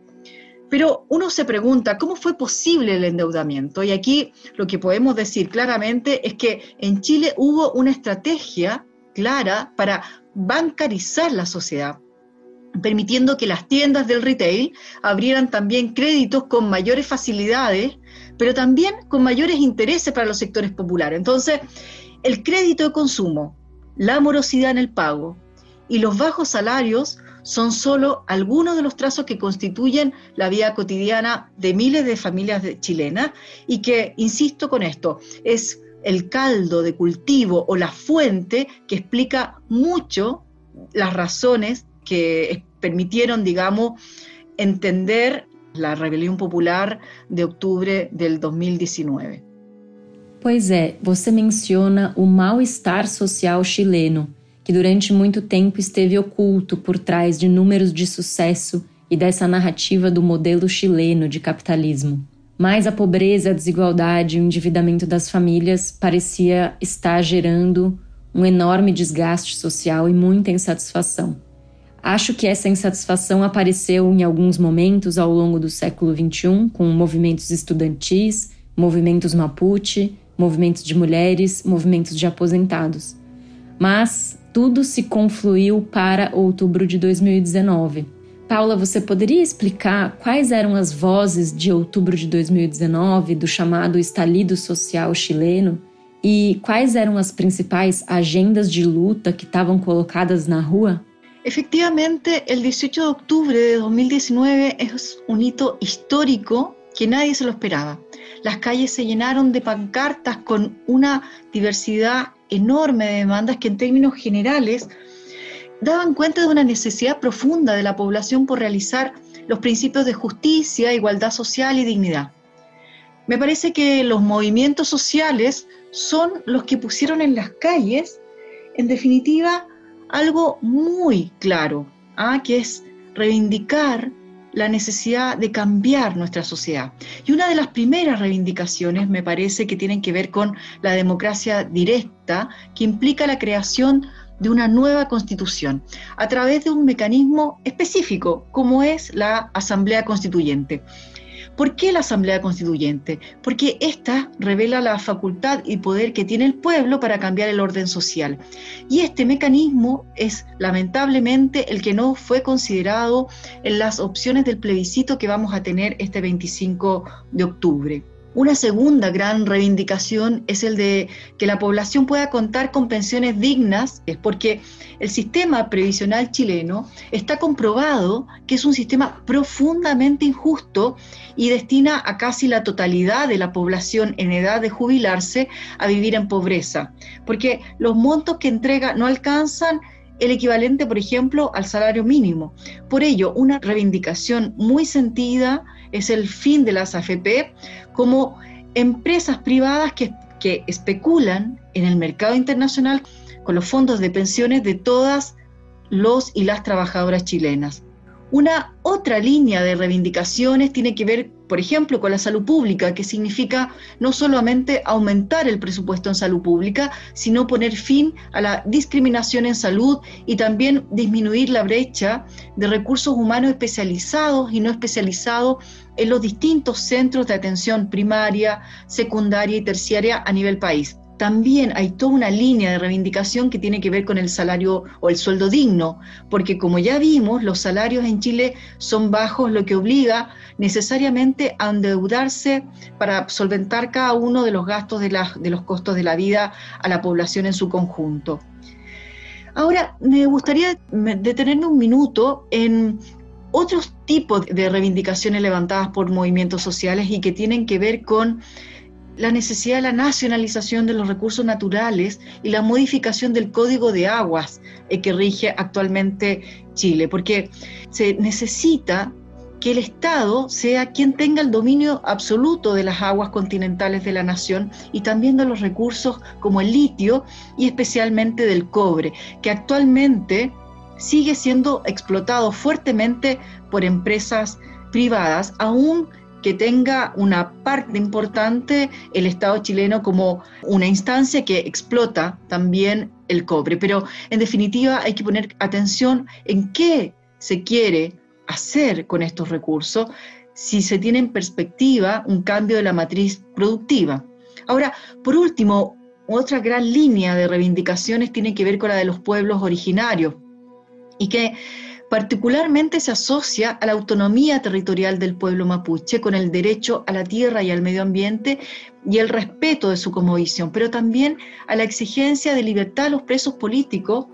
Pero uno se pregunta, ¿cómo fue posible el endeudamiento? Y aquí lo que podemos decir claramente es que en Chile hubo una estrategia clara para bancarizar la sociedad permitiendo que las tiendas del retail abrieran también créditos con mayores facilidades, pero también con mayores intereses para los sectores populares. Entonces, el crédito de consumo, la morosidad en el pago y los bajos salarios son solo algunos de los trazos que constituyen la vida cotidiana de miles de familias chilenas y que, insisto con esto, es el caldo de cultivo o la fuente que explica mucho las razones que permitieron, digamos, entender la rebelião popular de outubro del 2019.
Pois é, você menciona o mal-estar social chileno, que durante muito tempo esteve oculto por trás de números de sucesso e dessa narrativa do modelo chileno de capitalismo. Mas a pobreza, a desigualdade e o endividamento das famílias parecia estar gerando um enorme desgaste social e muita insatisfação. Acho que essa insatisfação apareceu em alguns momentos ao longo do século XXI, com movimentos estudantis, movimentos Mapuche, movimentos de mulheres, movimentos de aposentados. Mas tudo se confluiu para outubro de 2019. Paula, você poderia explicar quais eram as vozes de outubro de 2019 do chamado estalido social chileno e quais eram as principais agendas de luta que estavam colocadas na rua?
Efectivamente, el 18 de octubre de 2019 es un hito histórico que nadie se lo esperaba. Las calles se llenaron de pancartas con una diversidad enorme de demandas que en términos generales daban cuenta de una necesidad profunda de la población por realizar los principios de justicia, igualdad social y dignidad. Me parece que los movimientos sociales son los que pusieron en las calles, en definitiva, algo muy claro, ¿ah? que es reivindicar la necesidad de cambiar nuestra sociedad. Y una de las primeras reivindicaciones me parece que tienen que ver con la democracia directa, que implica la creación de una nueva constitución a través de un mecanismo específico, como es la Asamblea Constituyente. ¿Por qué la Asamblea Constituyente? Porque esta revela la facultad y poder que tiene el pueblo para cambiar el orden social. Y este mecanismo es lamentablemente el que no fue considerado en las opciones del plebiscito que vamos a tener este 25 de octubre. Una segunda gran reivindicación es el de que la población pueda contar con pensiones dignas, es porque el sistema previsional chileno está comprobado que es un sistema profundamente injusto y destina a casi la totalidad de la población en edad de jubilarse a vivir en pobreza, porque los montos que entrega no alcanzan el equivalente, por ejemplo, al salario mínimo. Por ello, una reivindicación muy sentida es el fin de las AFP como empresas privadas que, que especulan en el mercado internacional con los fondos de pensiones de todas los y las trabajadoras chilenas. Una otra línea de reivindicaciones tiene que ver, por ejemplo, con la salud pública, que significa no solamente aumentar el presupuesto en salud pública, sino poner fin a la discriminación en salud y también disminuir la brecha de recursos humanos especializados y no especializados en los distintos centros de atención primaria, secundaria y terciaria a nivel país también hay toda una línea de reivindicación que tiene que ver con el salario o el sueldo digno, porque como ya vimos, los salarios en Chile son bajos, lo que obliga necesariamente a endeudarse para solventar cada uno de los gastos de, los costos de la vida a la población en su conjunto. Ahora, me gustaría detenerme un minuto en otros tipos de reivindicaciones levantadas por movimientos sociales y que tienen que ver con la necesidad de la nacionalización de los recursos naturales y la modificación del código de aguas eh, que rige actualmente Chile, porque se necesita que el Estado sea quien tenga el dominio absoluto de las aguas continentales de la nación y también de los recursos como el litio y especialmente del cobre, que actualmente sigue siendo explotado fuertemente por empresas privadas, aún que tenga una parte importante el Estado chileno como una instancia que explota también el cobre. Pero en definitiva hay que poner atención en qué se quiere hacer con estos recursos si se tiene en perspectiva un cambio de la matriz productiva. Ahora, por último, otra gran línea de reivindicaciones tiene que ver con la de los pueblos originarios y que Particularmente se asocia a la autonomía territorial del pueblo mapuche con el derecho a la tierra y al medio ambiente y el respeto de su cosmovisión, pero también a la exigencia de libertad a los presos políticos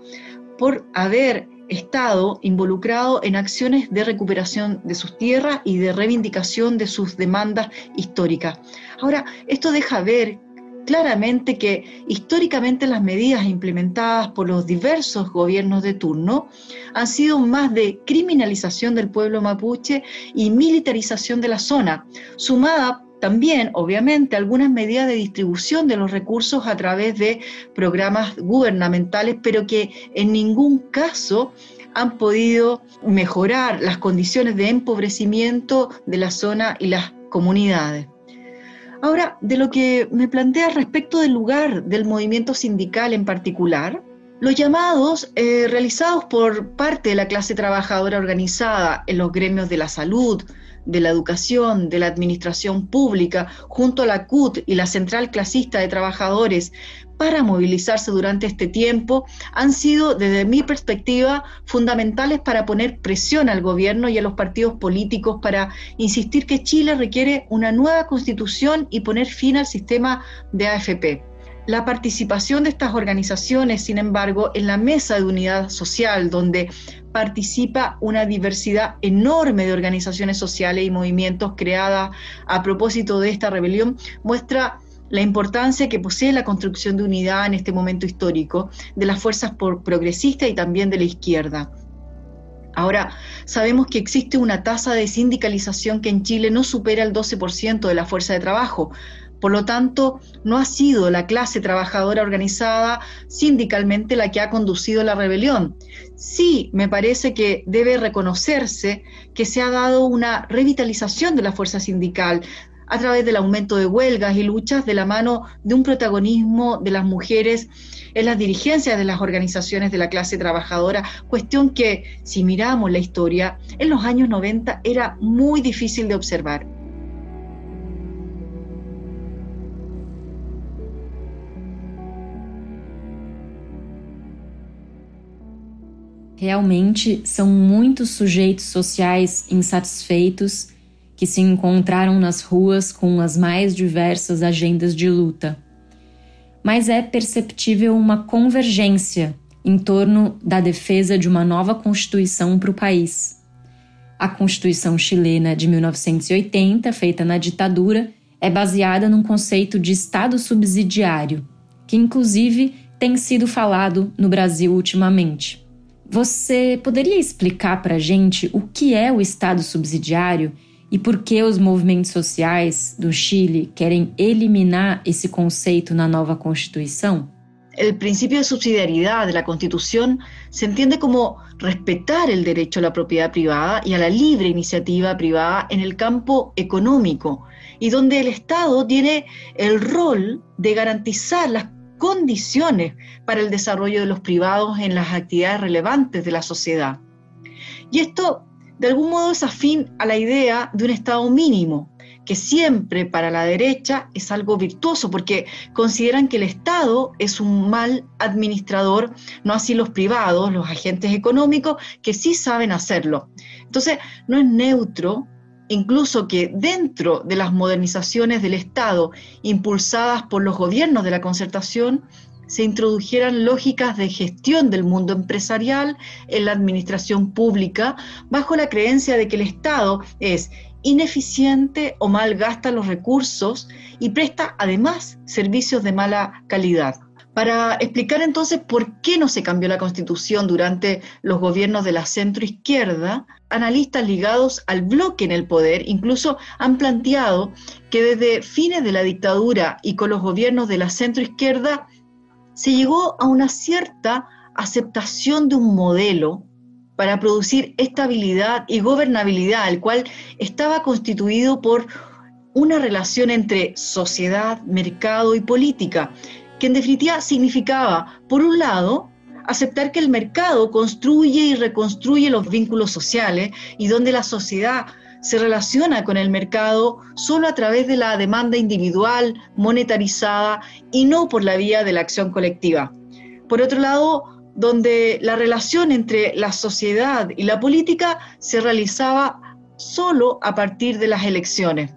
por haber estado involucrado en acciones de recuperación de sus tierras y de reivindicación de sus demandas históricas. Ahora, esto deja ver claramente que históricamente las medidas implementadas por los diversos gobiernos de turno han sido más de criminalización del pueblo mapuche y militarización de la zona, sumada también, obviamente, algunas medidas de distribución de los recursos a través de programas gubernamentales, pero que en ningún caso han podido mejorar las condiciones de empobrecimiento de la zona y las comunidades. Ahora, de lo que me plantea respecto del lugar del movimiento sindical en particular, Los llamados eh, realizados por parte de la clase trabajadora organizada en los gremios de la salud, de la educación, de la administración pública, junto a la CUT y la Central Clasista de Trabajadores, para movilizarse durante este tiempo, han sido, desde mi perspectiva, fundamentales para poner presión al gobierno y a los partidos políticos para insistir que Chile requiere una nueva constitución y poner fin al sistema de AFP. La participación de estas organizaciones, sin embargo, en la mesa de unidad social, donde participa una diversidad enorme de organizaciones sociales y movimientos creadas a propósito de esta rebelión, muestra la importancia que posee la construcción de unidad en este momento histórico de las fuerzas progresistas y también de la izquierda. Ahora, sabemos que existe una tasa de sindicalización que en Chile no supera el 12% de la fuerza de trabajo, por lo tanto, no ha sido la clase trabajadora organizada sindicalmente la que ha conducido la rebelión. Sí, me parece que debe reconocerse que se ha dado una revitalización de la fuerza sindical a través del aumento de huelgas y luchas de la mano de un protagonismo de las mujeres en las dirigencias de las organizaciones de la clase trabajadora, cuestión que, si miramos la historia, en los años 90 era muy difícil de observar.
Realmente são muitos sujeitos sociais insatisfeitos que se encontraram nas ruas com as mais diversas agendas de luta. Mas é perceptível uma convergência em torno da defesa de uma nova Constituição para o país. A Constituição chilena de 1980, feita na ditadura, é baseada num conceito de Estado subsidiário, que inclusive tem sido falado no Brasil ultimamente. Você poderia explicar para a gente o que é o Estado subsidiário e por que os movimentos sociais do Chile querem eliminar esse conceito na nova Constituição?
El principio de subsidiariedad de la Constitución se entiende como respetar el derecho a la propiedad privada a la libre iniciativa privada el campo económico, y donde el Estado tiene el rol de garantizar las condiciones para el desarrollo de los privados en las actividades relevantes de la sociedad. Y esto, de algún modo, es afín a la idea de un Estado mínimo, que siempre para la derecha es algo virtuoso, porque consideran que el Estado es un mal administrador, no así los privados, los agentes económicos, que sí saben hacerlo. Entonces, no es neutro incluso que dentro de las modernizaciones del Estado impulsadas por los gobiernos de la concertación, se introdujeran lógicas de gestión del mundo empresarial en la administración pública bajo la creencia de que el Estado es ineficiente o mal gasta los recursos y presta además servicios de mala calidad. Para explicar entonces por qué no se cambió la constitución durante los gobiernos de la centroizquierda, analistas ligados al bloque en el poder incluso han planteado que desde fines de la dictadura y con los gobiernos de la centroizquierda se llegó a una cierta aceptación de un modelo para producir estabilidad y gobernabilidad, el cual estaba constituido por una relación entre sociedad, mercado y política, que en definitiva significaba, por un lado, aceptar que el mercado construye y reconstruye los vínculos sociales y donde la sociedad se relaciona con el mercado solo a través de la demanda individual, monetarizada y no por la vía de la acción colectiva. Por otro lado, donde la relación entre la sociedad y la política se realizaba solo a partir de las elecciones.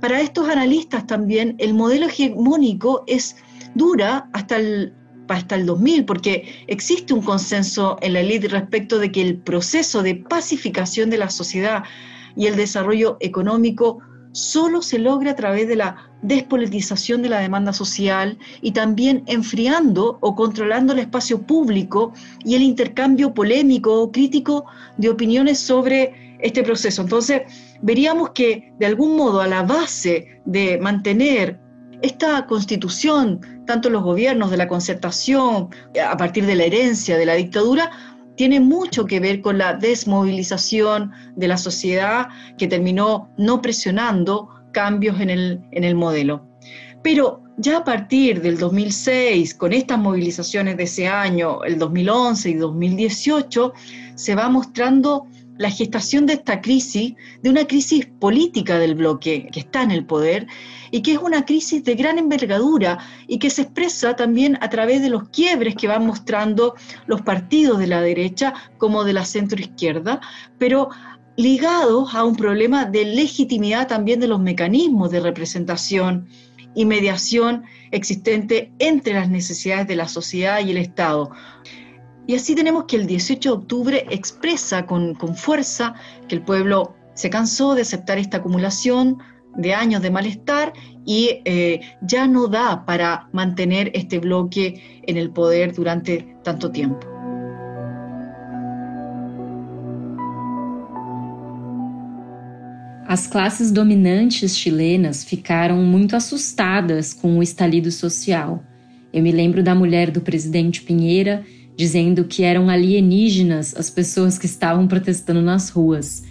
Para estos analistas también el modelo hegemónico es dura hasta el, hasta el 2000, porque existe un consenso en la élite respecto de que el proceso de pacificación de la sociedad y el desarrollo económico solo se logra a través de la despolitización de la demanda social y también enfriando o controlando el espacio público y el intercambio polémico o crítico de opiniones sobre este proceso. Entonces, veríamos que de algún modo a la base de mantener esta constitución, tanto los gobiernos de la concertación, a partir de la herencia de la dictadura, tiene mucho que ver con la desmovilización de la sociedad que terminó no presionando cambios en el, en el modelo. Pero Ya a partir del 2006, con estas movilizaciones de ese año, el 2011 y 2018, se va mostrando la gestación de esta crisis, de una crisis política del bloque que está en el poder y que es una crisis de gran envergadura y que se expresa también a través de los quiebres que van mostrando los partidos de la derecha como de la centroizquierda, pero ligados a un problema de legitimidad también de los mecanismos de representación y mediación existente entre las necesidades de la sociedad y el Estado. Y así tenemos que el 18 de octubre expresa con, con fuerza que el pueblo se cansó de aceptar esta acumulación de años de malestar y eh, ya no da para mantener este bloque en el poder durante tanto tiempo.
As classes dominantes chilenas ficaram muito assustadas com o estalido social. Eu me lembro da mulher do presidente Pinheira dizendo que eram alienígenas as pessoas que estavam protestando nas ruas.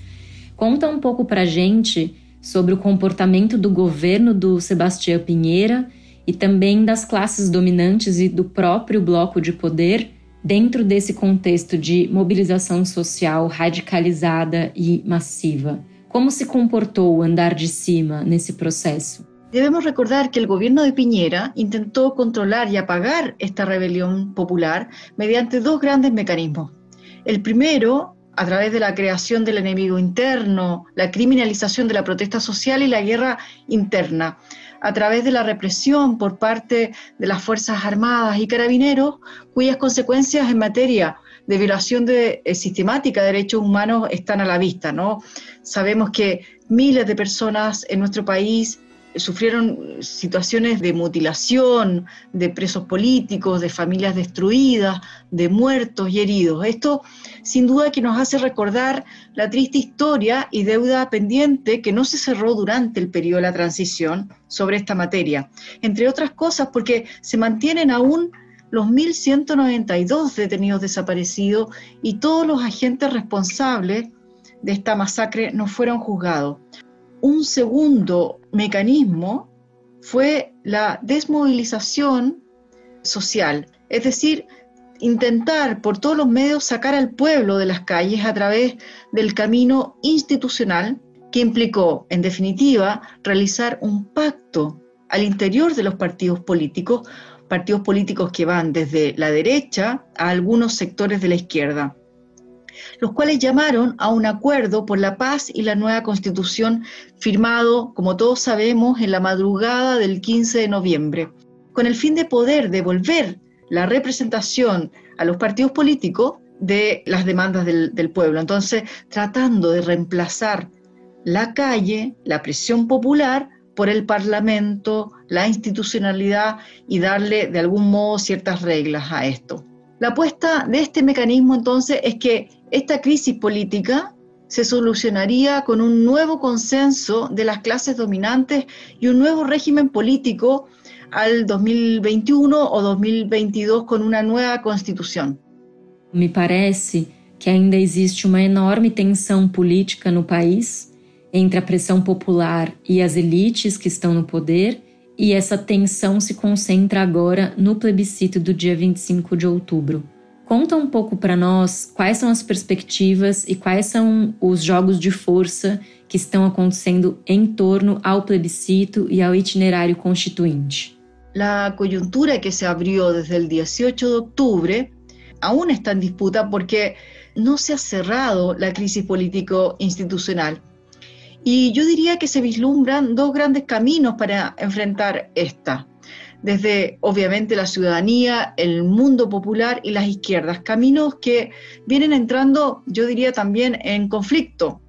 Conta um pouco pra gente sobre o comportamento do governo do Sebastião Pinheira e também das classes dominantes e do próprio bloco de poder dentro desse contexto de mobilização social radicalizada e massiva. Como se comportou o andar de cima nesse processo?
Debemos recordar que el gobierno de Piñera intentó controlar y apagar esta rebelión popular mediante dos grandes mecanismos. El primero, a través de la creación del enemigo interno, la criminalización de la protesta social y la guerra interna, a través de la represión por parte de las Fuerzas Armadas y Carabineros, cuyas consecuencias en materia de violación de, eh, sistemática de derechos humanos están a la vista. Sabemos que miles de personas en nuestro país sufrieron situaciones de mutilación, de presos políticos, de familias destruidas, de muertos y heridos. Esto sin duda que nos hace recordar la triste historia y deuda pendiente que no se cerró durante el periodo de la transición sobre esta materia. Entre otras cosas porque se mantienen aún los 1.192 detenidos desaparecidos y todos los agentes responsables de esta masacre no fueron juzgados. Un segundo mecanismo fue la desmovilización social, es decir, intentar por todos los medios sacar al pueblo de las calles a través del camino institucional que implicó, en definitiva, realizar un pacto al interior de los partidos políticos, partidos políticos que van desde la derecha a algunos sectores de la izquierda los cuales llamaron a un acuerdo por la paz y la nueva constitución firmado, como todos sabemos, en la madrugada del 15 de noviembre, con el fin de poder devolver la representación a los partidos políticos de las demandas del, pueblo. Entonces, tratando de reemplazar la calle, la presión popular, por el Parlamento, la institucionalidad y darle de algún modo ciertas reglas a esto. La apuesta de este mecanismo entonces es que esta crisis política se solucionaría con un nuevo consenso de las clases dominantes y un nuevo régimen político al 2021 o 2022 con una nueva constitución.
Me parece que ainda existe uma enorme tensão política no país entre a pressão popular e as elites que estão no poder, e essa tensão se concentra agora no plebiscito do dia 25 de outubro. Conta um pouco para nós quais são as perspectivas e quais são os jogos de força que estão acontecendo em torno ao plebiscito e ao itinerário constituinte.
A coyuntura que se abriu desde o 18 de outubro aún está em disputa porque não se ha cerrado a crise político-institucional. E eu diria que se vislumbran dois grandes caminhos para enfrentar esta. desde obviamente la ciudadanía, el mundo popular y las izquierdas, caminos que vienen entrando, yo diría también, en conflicto.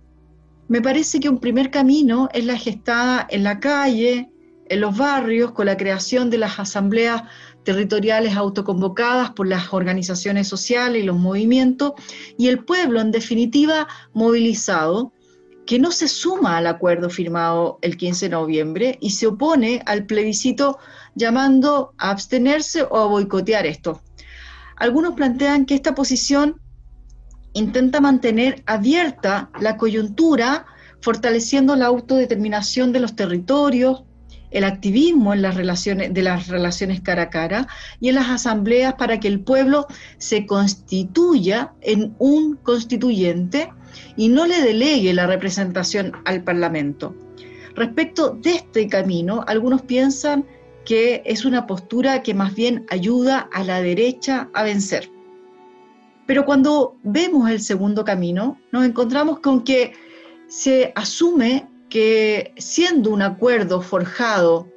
Me parece que un primer camino es la gestada en la calle, en los barrios, con la creación de las asambleas territoriales autoconvocadas por las organizaciones sociales y los movimientos, y el pueblo, en definitiva, movilizado, que no se suma al acuerdo firmado el 15 de noviembre y se opone al plebiscito llamando a abstenerse o a boicotear esto. Algunos plantean que esta posición intenta mantener abierta la coyuntura, fortaleciendo la autodeterminación de los territorios el activismo en las relaciones, de las relaciones cara a cara y en las asambleas para que el pueblo se constituya en un constituyente y no le delegue la representación al Parlamento. Respecto de este camino, algunos piensan que es una postura que más bien ayuda a la derecha a vencer. Pero cuando vemos el segundo camino, nos encontramos con que se asume que siendo un acuerdo forjado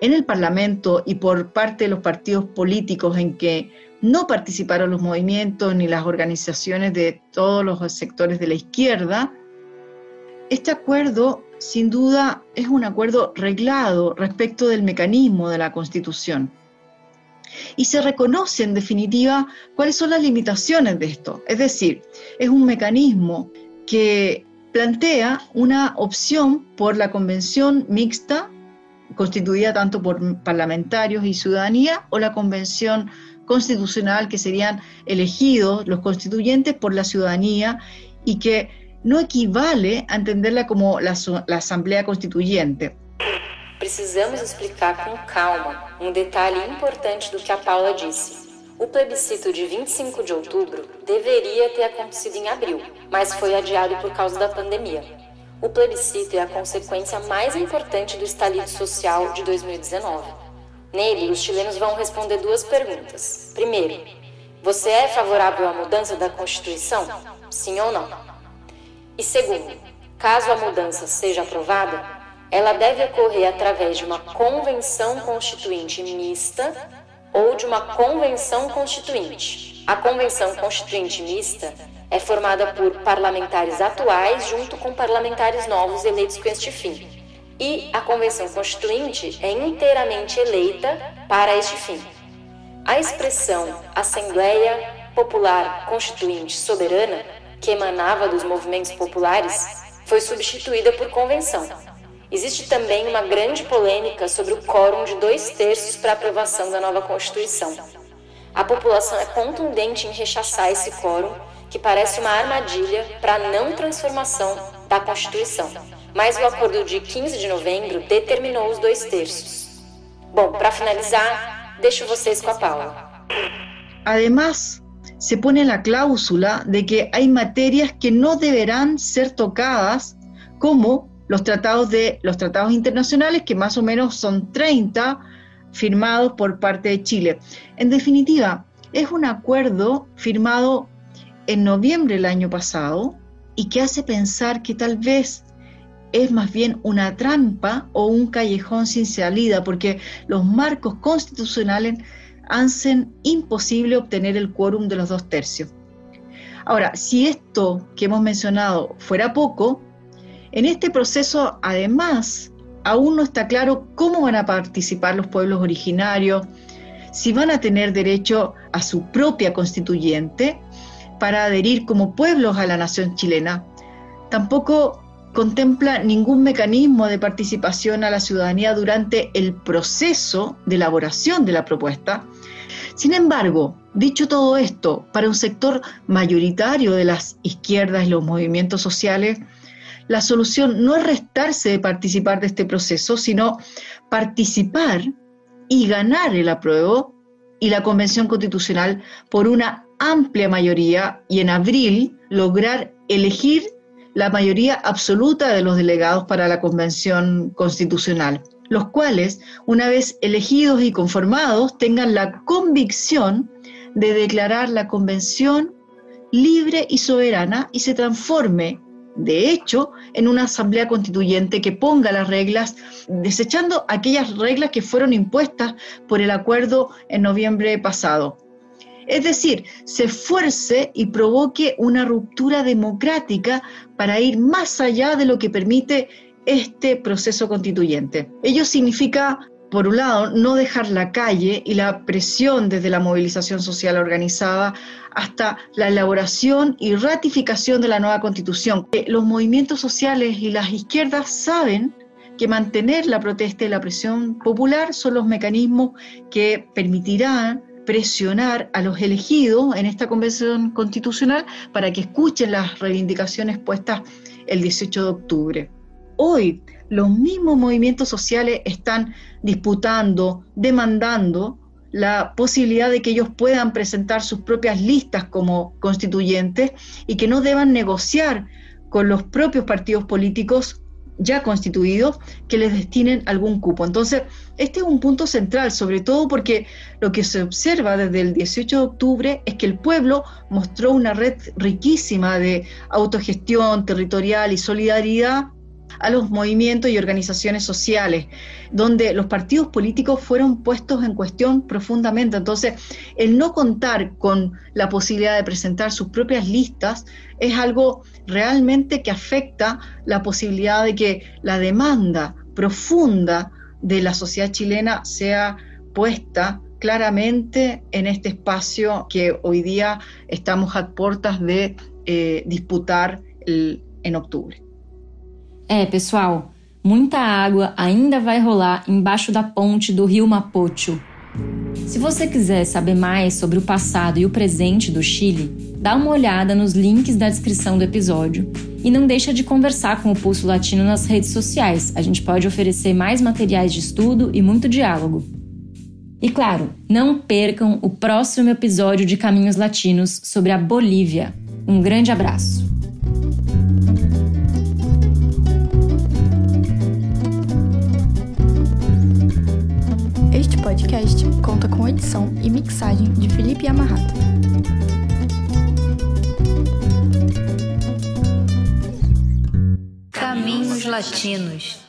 en el Parlamento y por parte de los partidos políticos en que no participaron los movimientos ni las organizaciones de todos los sectores de la izquierda, este acuerdo sin duda es un acuerdo reglado respecto del mecanismo de la Constitución. Y se reconoce en definitiva cuáles son las limitaciones de esto. Es decir, es un mecanismo que plantea una opción por la convención mixta, constituida tanto por parlamentarios y ciudadanía, o la convención constitucional, que serían elegidos los constituyentes por la ciudadanía y que no equivale a entenderla como la, la Asamblea Constituyente.
Precisamos explicar com calma um detalhe importante do que a Paula disse. O plebiscito de 25 de outubro deveria ter acontecido em abril, mas foi adiado por causa da pandemia. O plebiscito é a consequência mais importante do estalido social de 2019. Nele, os chilenos vão responder duas perguntas. Primeiro, você é favorável à mudança da Constituição? Sim ou não? E segundo, caso a mudança seja aprovada, ela deve ocorrer através de uma convenção constituinte mista ou de uma convenção constituinte. A convenção constituinte mista é formada por parlamentares atuais junto com parlamentares novos eleitos com este fim. E a convenção constituinte é inteiramente eleita para este fim. A expressão Assembleia Popular Constituinte Soberana, que emanava dos movimentos populares, foi substituída por convenção Existe também uma grande polêmica sobre o quórum de dois terços para aprovação da nova Constituição. A população é contundente em rechaçar esse quórum, que parece uma armadilha para a não transformação da Constituição. Mas o acordo de 15 de novembro determinou os dois terços. Bom, para finalizar, deixo vocês com a Paula.
Además, se pone la cláusula de que hay materias que no deberán ser tocadas, como los tratados, de, los tratados internacionales, que más o menos son 30 firmados por parte de Chile. En definitiva, es un acuerdo firmado en noviembre del año pasado y que hace pensar que tal vez es más bien una trampa o un callejón sin salida, porque los marcos constitucionales hacen imposible obtener el quórum de los dos tercios. Ahora, si esto que hemos mencionado fuera poco, en este proceso, además, aún no está claro cómo van a participar los pueblos originarios, si van a tener derecho a su propia constituyente para adherir como pueblos a la nación chilena. Tampoco contempla ningún mecanismo de participación a la ciudadanía durante el proceso de elaboración de la propuesta. Sin embargo, dicho todo esto, para un sector mayoritario de las izquierdas y los movimientos sociales, la solución no es restarse de participar de este proceso, sino participar y ganar el apruebo y la Convención Constitucional por una amplia mayoría y en abril lograr elegir la mayoría absoluta de los delegados para la Convención Constitucional, los cuales, una vez elegidos y conformados, tengan la convicción de declarar la Convención libre y soberana y se transforme de hecho, en una asamblea constituyente que ponga las reglas, desechando aquellas reglas que fueron impuestas por el acuerdo en noviembre pasado. Es decir, se esfuerce y provoque una ruptura democrática para ir más allá de lo que permite este proceso constituyente. Ello significa por un lado, no dejar la calle y la presión desde la movilización social organizada hasta la elaboración y ratificación de la nueva constitución. Los movimientos sociales y las izquierdas saben que mantener la protesta y la presión popular son los mecanismos que permitirán presionar a los elegidos en esta convención constitucional para que escuchen las reivindicaciones puestas el 18 de octubre. hoy los mismos movimientos sociales están disputando, demandando la posibilidad de que ellos puedan presentar sus propias listas como constituyentes y que no deban negociar con los propios partidos políticos ya constituidos que les destinen algún cupo. Entonces, este es un punto central, sobre todo porque lo que se observa desde el 18 de octubre es que el pueblo mostró una red riquísima de autogestión territorial y solidaridad a los movimientos y organizaciones sociales, donde los partidos políticos fueron puestos en cuestión profundamente. Entonces, el no contar con la posibilidad de presentar sus propias listas es algo realmente que afecta la posibilidad de que la demanda profunda de la sociedad chilena sea puesta claramente en este espacio que hoy día estamos a puertas de eh, disputar el, en octubre.
É, pessoal, muita água ainda vai rolar embaixo da ponte do rio Mapocho. Se você quiser saber mais sobre o passado e o presente do Chile, dá uma olhada nos links da descrição do episódio e não deixa de conversar com o Pulso Latino nas redes sociais. A gente pode oferecer mais materiais de estudo e muito diálogo. E claro, não percam o próximo episódio de Caminhos Latinos sobre a Bolívia. Um grande abraço.
podcast com edição e mixagem de Felipe Amarrata.
Caminhos Latinos